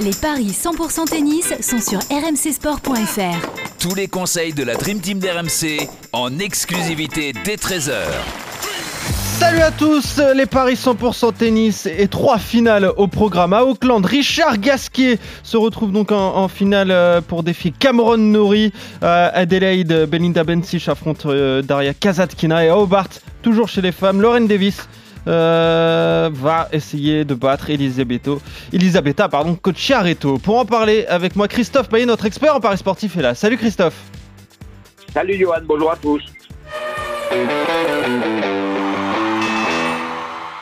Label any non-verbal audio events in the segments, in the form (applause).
Les paris 100% tennis sont sur rmcsport.fr. Tous les conseils de la Dream Team d'RMC en exclusivité dès 13h. Salut à tous, les paris 100% tennis et trois finales au programme à Auckland. Richard Gasquet se retrouve donc en, finale euh, pour défier Cameron Norrie. Euh, Adelaide, Belinda Bencic affronte euh, Daria Kazatkina et Hobart, toujours chez les femmes. Lauren Davis euh, va essayer de battre Elisabetto, Elisabetta pardon, Cocciaretto. Pour en parler avec moi, Christophe Payet, notre expert en Paris sportif, est là. Salut Christophe. Salut Johan, bonjour à tous.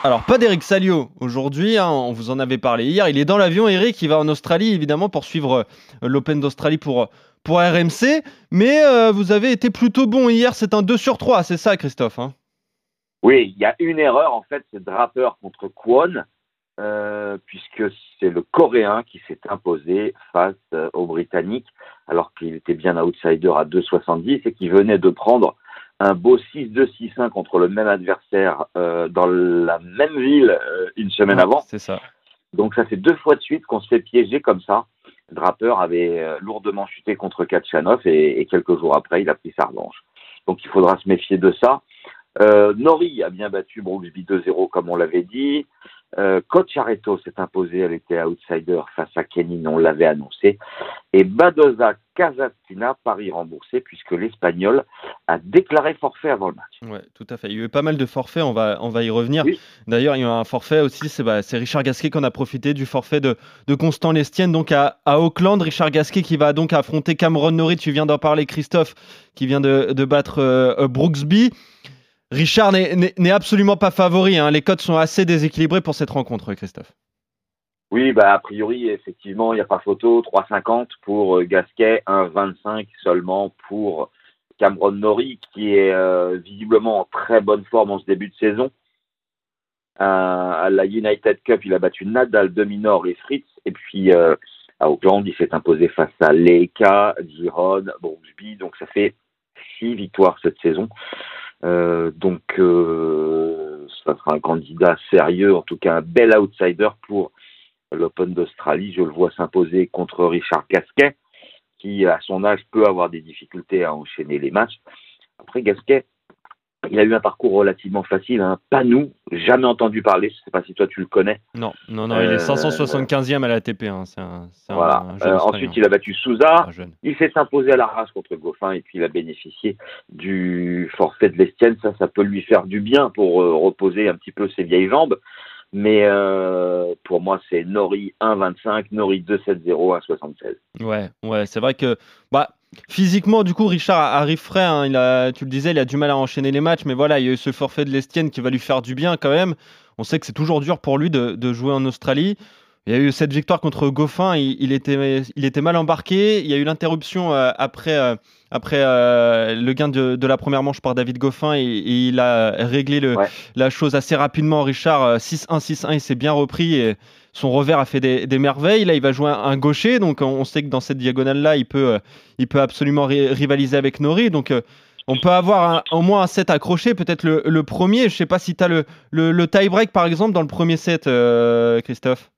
Alors, pas d'Eric Salio aujourd'hui, hein, on vous en avait parlé hier. Il est dans l'avion, Eric, il va en Australie évidemment pour suivre euh, l'Open d'Australie pour, pour RMC. Mais euh, vous avez été plutôt bon hier, c'est un 2 sur 3, c'est ça Christophe hein oui, il y a une erreur en fait, c'est Draper contre Kwon, euh, puisque c'est le Coréen qui s'est imposé face euh, au Britannique, alors qu'il était bien outsider à 2,70 et qui venait de prendre un beau 6-2-6-1 contre le même adversaire euh, dans la même ville une semaine avant. C'est ça. Donc ça fait deux fois de suite qu'on se fait piéger comme ça. Draper avait lourdement chuté contre Kachanov et, et, quelques jours après, il a pris sa revanche. Donc il faudra se méfier de ça. Euh, Nori a bien battu Brooksby 2-0 comme on l'avait dit. Euh, Coach Areto s'est imposé, elle était outsider face à Kenin, on l'avait annoncé. Et Badoza Kazatina, Paris remboursé, puisque l'Espagnol a déclaré forfait avant le match. Ouais, tout à fait. Il y a eu pas mal de forfaits, on va, on va y revenir. D'ailleurs, il y a un forfait aussi, c'est bah, Richard Gasquet qu'on a profité du forfait de, de Constant Lestienne, donc à, à, Auckland. Richard Gasquet qui va donc affronter Cameron Nori, tu viens d'en parler, Christophe, qui vient de, de battre euh, Brooksby. Richard n'est absolument pas favori. Hein. Les codes sont assez déséquilibrés pour cette rencontre, Christophe. Oui, bah, a priori, effectivement, il n'y a pas photo. 3,50 pour euh, Gasquet, 1,25 seulement pour Cameron Norrie, qui est euh, visiblement en très bonne forme en ce début de saison. Euh, à la United Cup, il a battu Nadal, Dominor et Fritz. Et puis à Auckland, il s'est imposé face à Leica, Giron, Brooksby. Donc ça fait six victoires cette saison. Euh, donc, euh, ça sera un candidat sérieux, en tout cas un bel outsider pour l'Open d'Australie. Je le vois s'imposer contre Richard Gasquet, qui à son âge peut avoir des difficultés à enchaîner les matchs. Après, Gasquet, il a eu un parcours relativement facile, hein. pas nous, jamais entendu parler. Je ne sais pas si toi tu le connais. Non, non, non, il est 575e euh, à l'ATP. Hein. voilà. Euh, ensuite, il a battu Souza. Il s'est imposé à la race contre Goffin et puis il a bénéficié du forfait de l'Estienne. Ça, ça peut lui faire du bien pour euh, reposer un petit peu ses vieilles jambes. Mais pour moi, c'est Nori 1,25, Nori 2,70, 1,76. Ouais, ouais, c'est vrai que bah, Physiquement, du coup, Richard arrive frais. Hein. il a, tu le disais, il a du mal à enchaîner les matchs, mais voilà, il y a eu ce forfait de l'Estienne qui va lui faire du bien quand même. On sait que c'est toujours dur pour lui de, jouer en Australie. Il y a eu cette victoire contre Goffin, il, était, il était mal embarqué. Il y a eu l'interruption euh, après, euh, après euh, le gain de, la première manche par David Goffin et, il a réglé le, la chose assez rapidement. Richard, 6-1, 6-1, il s'est bien repris et son revers a fait des, merveilles. Là, il va jouer un, gaucher, donc on sait que dans cette diagonale-là, il peut, euh, il peut absolument rivaliser avec Nori. Donc euh, on peut avoir au moins un set accroché, peut-être le, premier. Je ne sais pas si tu as le, le, tie-break, par exemple, dans le premier set, euh, Christophe.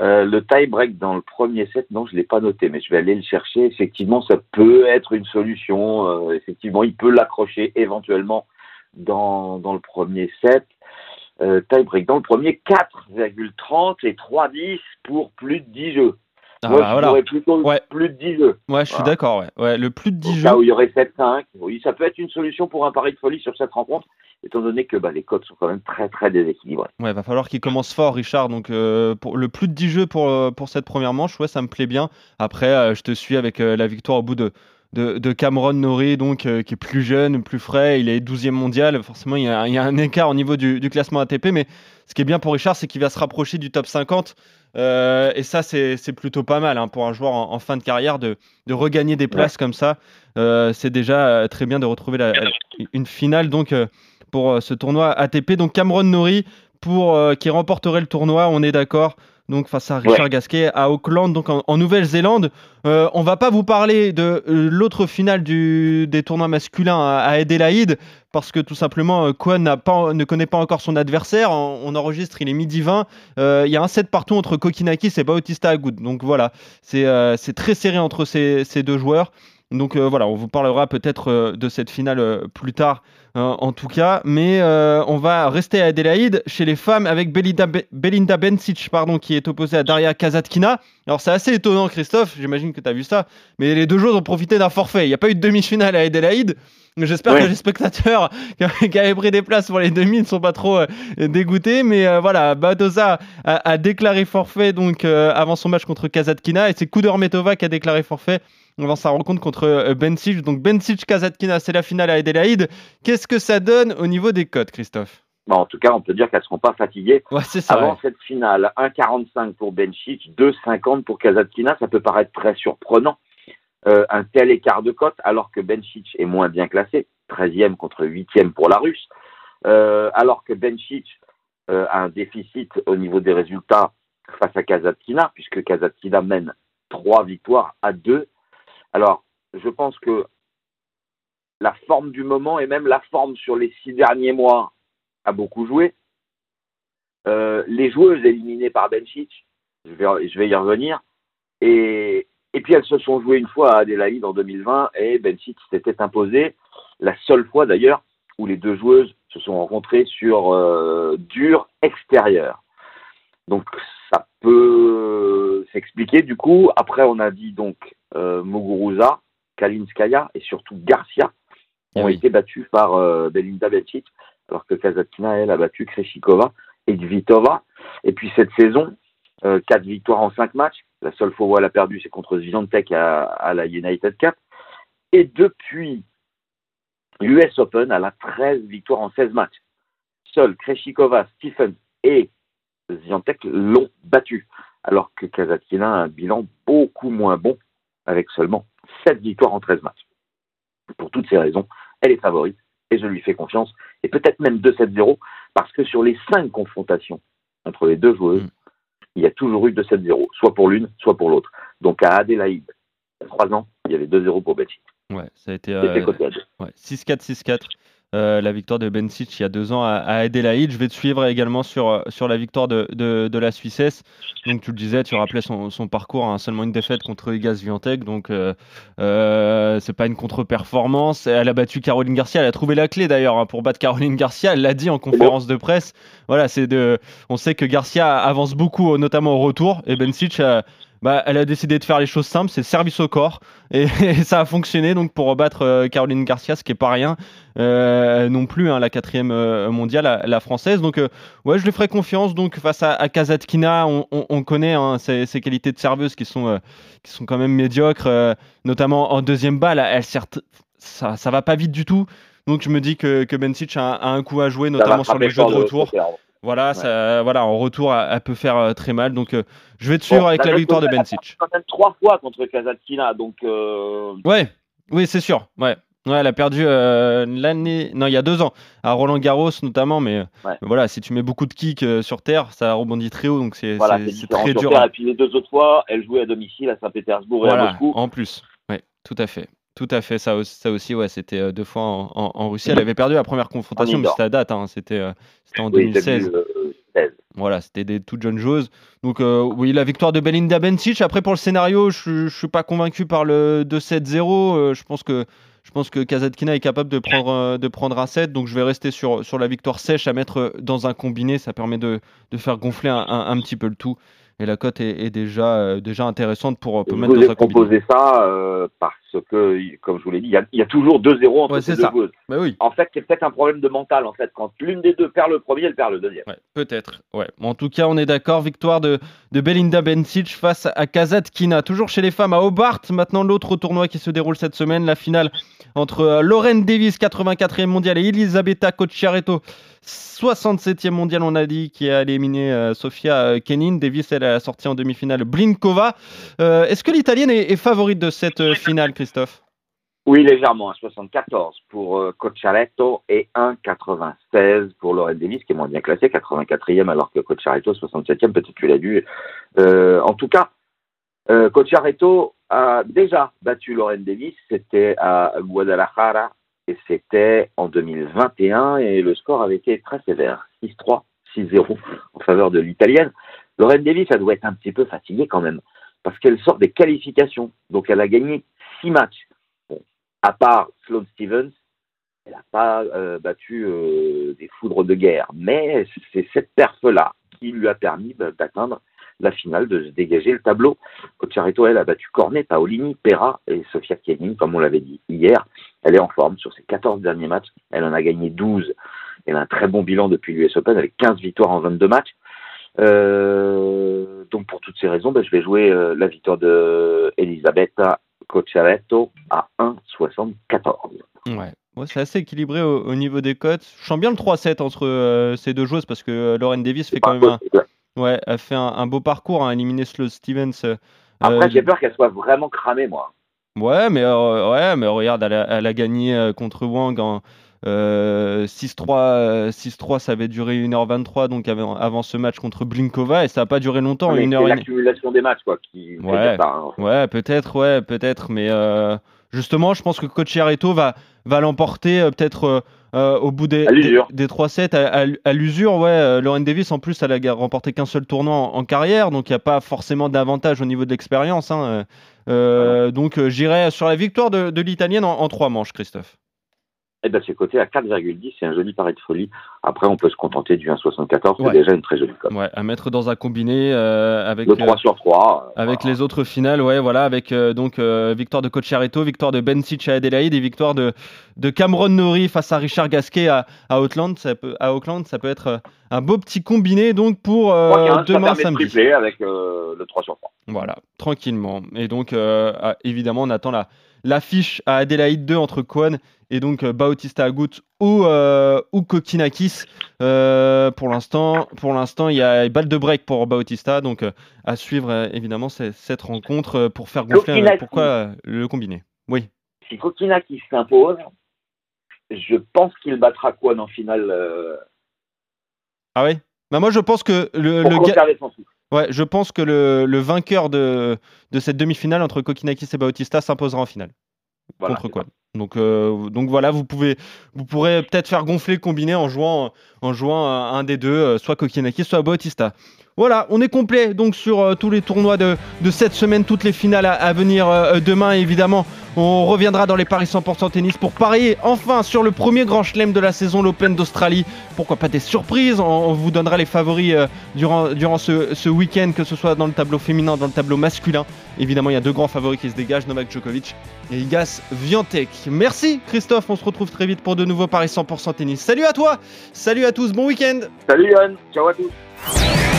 le tie-break dans le premier set, non, je ne l'ai pas noté, mais je vais aller le chercher. Effectivement, ça peut être une solution. effectivement, il peut l'accrocher éventuellement dans, le premier set euh, tie-break dans le premier 4,30 et 3,10 pour plus de 10 jeux. Ah Moi, bah, voilà. plutôt plus de 10 jeux. Ouais, je suis d'accord. Ouais. ouais. le plus de 10 jeux. Là où il y aurait 7-5, oui, ça peut être une solution pour un pari de folie sur cette rencontre, étant donné que bah, les codes sont quand même très très déséquilibrés. Ouais, va falloir qu'il commence fort, Richard. Donc, euh, pour le plus de 10 jeux pour, euh, pour cette première manche, ouais, ça me plaît bien. Après, euh, je te suis avec la victoire au bout de de, Cameron Norrie, donc, euh, qui est plus jeune, plus frais. Il est 12e mondial. Forcément, il y, a, un écart au niveau du, classement ATP. Mais ce qui est bien pour Richard, c'est qu'il va se rapprocher du top 50. Euh, et ça, c'est plutôt pas mal hein, pour un joueur en, fin de carrière de, regagner des places comme ça. Euh, c'est déjà très bien de retrouver une finale donc pour ce tournoi ATP. Donc Cameron Norrie pour qui remporterait le tournoi, on est d'accord. Donc face à Richard Gasquet à Auckland, donc en, Nouvelle-Zélande. Euh, on va pas vous parler de euh, l'autre finale du, des tournois masculins à, Adelaide parce que tout simplement Kwan ne connaît pas encore son adversaire. On, enregistre, il est midi 20. Il y a un set partout entre Kokinakis et Bautista Agut. Donc voilà, c'est très serré entre ces, ces deux joueurs. Donc voilà, on vous parlera peut-être de cette finale plus tard en tout cas. Mais euh, on va rester à Adélaïde chez les femmes avec Belinda, Belinda Bencic, pardon, qui est opposée à Daria Kazatkina. Alors c'est assez étonnant, Christophe, j'imagine que tu as vu ça, mais les deux joueurs ont profité d'un forfait. Il n'y a pas eu de demi-finale à Adélaïde. J'espère que les spectateurs (laughs) qui avaient pris des places pour les demi ne sont pas trop euh, dégoûtés. Mais euh, voilà, Badoza a, déclaré forfait donc avant son match contre Kazatkina et c'est Kudermetova qui a déclaré forfait avant sa rencontre contre euh, Bencic. Donc Bencic Kazatkina, c'est la finale à Adelaide. Qu'est-ce que ça donne au niveau des cotes, Christophe? Bon, En tout cas, on peut dire qu'elles ne seront pas fatiguées. Ouais, ça, Avant cette finale, 1,45 pour Bencic, 2,50 pour Kazatkina, ça peut paraître très surprenant. Euh, un tel écart de cote, alors que Bencic est moins bien classé, 13e contre 8e pour la Russe, euh, alors que Bencic a un déficit au niveau des résultats face à Kazatkina, puisque Kazatkina mène 3 victoires à 2 alors, je pense que la forme du moment et même la forme sur les six derniers mois a beaucoup joué. Euh, les joueuses éliminées par Benchich, je vais, je y revenir. Et, puis elles se sont jouées une fois à Adélaïde en 2020 et Benchich s'était imposé. La seule fois d'ailleurs où les deux joueuses se sont rencontrées sur euh, dur extérieur. Donc ça peut s'expliquer du coup. Après on a dit donc Muguruza, Kalinskaya et surtout Garcia ont été battus par euh, Belinda Bencic, alors que Kazatkina, elle, a battu Kreshikova et Dvitova. Et puis cette saison, euh, quatre victoires en cinq matchs. La seule fois où elle a perdu, c'est contre Zviantec à, à, la United Cup. Et depuis l'US Open, elle a 13 victoires en 16 matchs. Seuls Kreshikova, Stephen et Zviantec l'ont battu, alors que Kazatkina a un bilan beaucoup moins bon avec seulement 7 victoires en 13 matchs. Pour toutes ces raisons, elle est favorite et je lui fais confiance, et peut-être même 2-7-0, parce que sur les 5 confrontations entre les deux joueuses, mm. il y a toujours eu 2-7-0, soit pour l'une, soit pour l'autre. Donc à Adélaïde, il y a 3 ans, il y avait 2-0 pour Betty. Ouais, ça a été euh, ouais, 6-4, 6-4. Euh, la victoire de Bencic il y a deux ans à, à, Adelaide. Je vais te suivre également sur, euh, sur la victoire de, de, la Suissesse. Donc tu le disais, tu rappelais son, son parcours, hein, seulement une défaite contre Igas Viantec, donc euh, euh, c'est pas une contre-performance. Elle a battu Caroline Garcia, elle a trouvé la clé d'ailleurs hein, pour battre Caroline Garcia. Elle l'a dit en conférence de presse. Voilà, c'est de, on sait que Garcia avance beaucoup, notamment au retour, et Bencic a, bah, elle a décidé de faire les choses simples, c'est service au corps. (laughs) Et, ça a fonctionné donc pour battre euh, Caroline Garcia, ce qui est pas rien euh, non plus, hein, la quatrième euh, mondiale, la, française. Donc ouais, je lui ferai confiance. Donc face à, Kazatkina, on, connaît hein, ses, qualités de serveuse qui sont, qui sont quand même médiocres, notamment en deuxième balle. Elle, certes, ça, ça va pas vite du tout. Donc je me dis que, que Bencic a, un coup à jouer, notamment sur les jeux de retour. Voilà, ça, voilà, en retour, elle, peut faire euh, très mal. Donc, euh, je vais te suivre avec la victoire de Bencic. Quand même trois fois contre Kazatkina, donc. Euh... Ouais, oui, c'est sûr. Ouais. Ouais, elle a perdu euh, l'année, non, il y a deux ans, à Roland Garros notamment, mais, voilà, si tu mets beaucoup de kicks sur terre, ça rebondit très haut, donc c'est voilà, très dur. Terre, et puis les deux autres fois, elle jouait à domicile à Saint-Pétersbourg et à Moscou. En plus, ouais, tout à fait. Tout à fait, ça, ça aussi, ouais, c'était euh, deux fois en, Russie. Elle avait perdu la première confrontation, mais c'était à date, hein, c'était euh, en 2016. Euh, voilà, c'était des toutes jeunes joueuses. Donc, oui, la victoire de Belinda Bencic. Après, pour le scénario, je ne suis pas convaincu par le 2-7-0. je pense que. Je pense que Kazatkina est capable de prendre, de prendre un set, donc je vais rester sur, sur la victoire sèche à mettre dans un combiné. Ça permet de, de faire gonfler un, un, petit peu le tout et la cote est, déjà, euh, déjà intéressante pour, pour mettre dans un proposé ça euh, parce que, comme je vous l'ai dit, il y, a, toujours 2-0 entre ces deux joueuses. Bah oui. En fait, c'est peut-être un problème de mental. En fait, quand l'une des deux perd le premier, elle perd le deuxième. peut-être. Ouais. En tout cas, on est d'accord. Victoire de, de Belinda Bencic face à Kazatkina. Toujours chez les femmes à Hobart. Maintenant, l'autre tournoi qui se déroule cette semaine, la finale entre euh, Lauren Davis, 84e mondiale, et Elisabetta Cocciaretto, 67e mondiale, on a dit, qui a éliminé euh, Sofia euh, Kenin. Davis, elle a sorti en demi-finale Blinkova. Est-ce que l'italienne est, favorite de cette finale, Christophe? Oui, légèrement, 1,74 pour euh, Cocciaretto et 1,96 pour Loren Davis, qui est moins bien classé, 84e, alors que Cocciaretto, 67e, peut-être tu l'as dû. Euh, en tout cas, euh, Cocciaretto a déjà battu Loren Davis, c'était à Guadalajara, et c'était en 2021, et le score avait été très sévère, 6-3, 6-0 en faveur de l'Italienne. Loren Davis, elle doit être un petit peu fatiguée quand même, parce qu'elle sort des qualifications, donc elle a gagné 6 matchs à part Sloane Stevens, elle n'a pas euh, battu euh, des foudres de guerre. Mais c'est cette perf-là qui lui a permis bah, d'atteindre la finale, de se dégager le tableau. Cocciarito, elle a battu Cornet, Paolini, Pera et Sofia Kenin, comme on l'avait dit hier. Elle est en forme sur ses 14 derniers matchs. Elle en a gagné 12. Elle a un très bon bilan depuis l'US Open avec 15 victoires en 22 matchs. Euh, donc pour toutes ces raisons, bah, je vais jouer la victoire de Elisabetta Cocciaretto à 1,74. Ouais. c'est assez équilibré au, niveau des cotes. Je sens bien le 3-7 entre euh, ces deux joueuses parce que euh, Lauren Davis fait quand même un, ouais, a fait un, beau parcours, a hein, éliminé Slow Stevens. Euh, Après, j'ai peur qu'elle soit vraiment cramée, moi. Ouais, mais, ouais, mais regarde, elle a, elle a gagné contre Wang en, 6-3, euh, 6-3, ça avait duré 1h23 donc avant, avant, ce match contre Blinkova et ça n'a pas duré longtemps. C'est l'accumulation des matchs quoi. Qui ouais, hein. ouais peut-être, ouais, peut-être, mais euh, justement, je pense que Coach Areto va, va l'emporter euh, peut-être. au bout des, des, 3-7 à, l'usure, ouais. Lauren Davis, en plus, elle a remporté qu'un seul tournoi en, carrière, donc il n'y a pas forcément d'avantage au niveau de l'expérience. Hein. donc j'irai sur la victoire de, l'Italienne en, en, trois manches, Christophe. Eh ben, c'est coté à 4,10, c'est un joli pari de folie. Après, on peut se contenter du 1,74, c'est déjà une très jolie cote. Ouais, à mettre dans un combiné euh, avec le 3 euh, sur 3. Euh, avec les autres finales, ouais, voilà, avec donc victoire de Cocciaretto, victoire de Ben Sitch à Adelaide et victoire de, de Cameron Norrie face à Richard Gasquet à, à Auckland. Ça peut, à Auckland, ça peut être un beau petit combiné donc pour demain samedi. avec le 3 sur 3. Voilà, tranquillement. Et donc, ah, évidemment, on attend la l'affiche à Adelaide 2 entre Kwan et donc euh, Bautista Agut ou, euh, ou Kokinakis. Euh, pour l'instant, pour l'instant, il y a balle de break pour Bautista, donc à suivre évidemment cette rencontre pour faire gonfler. pourquoi le combiner Oui. Si Kokinakis s'impose, je pense qu'il battra Kwan en finale. Ah oui? Bah moi, je pense que le, le Ouais, je pense que le, vainqueur de, de cette demi-finale entre Kokinakis et Bautista s'imposera en finale. contre quoi donc, euh, donc voilà, vous pouvez, vous pourrez peut-être faire gonfler le combiné en jouant, en jouant un des deux, euh, soit Kokinakis, soit Bautista. Voilà, on est complet donc sur euh, tous les tournois de, cette semaine, toutes les finales à, venir demain évidemment. On reviendra dans les paris 100% tennis pour parier enfin sur le premier grand chelem de la saison, l'Open d'Australie. Pourquoi pas des surprises on, vous donnera les favoris euh, durant, ce, week-end, que ce soit dans le tableau féminin, dans le tableau masculin. Évidemment, il y a deux grands favoris qui se dégagent, Novak Djokovic et Igas Viantek. Merci Christophe, on se retrouve très vite pour de nouveaux paris 100% tennis. Salut à toi, salut à tous, bon week-end Salut Yann, ciao à tous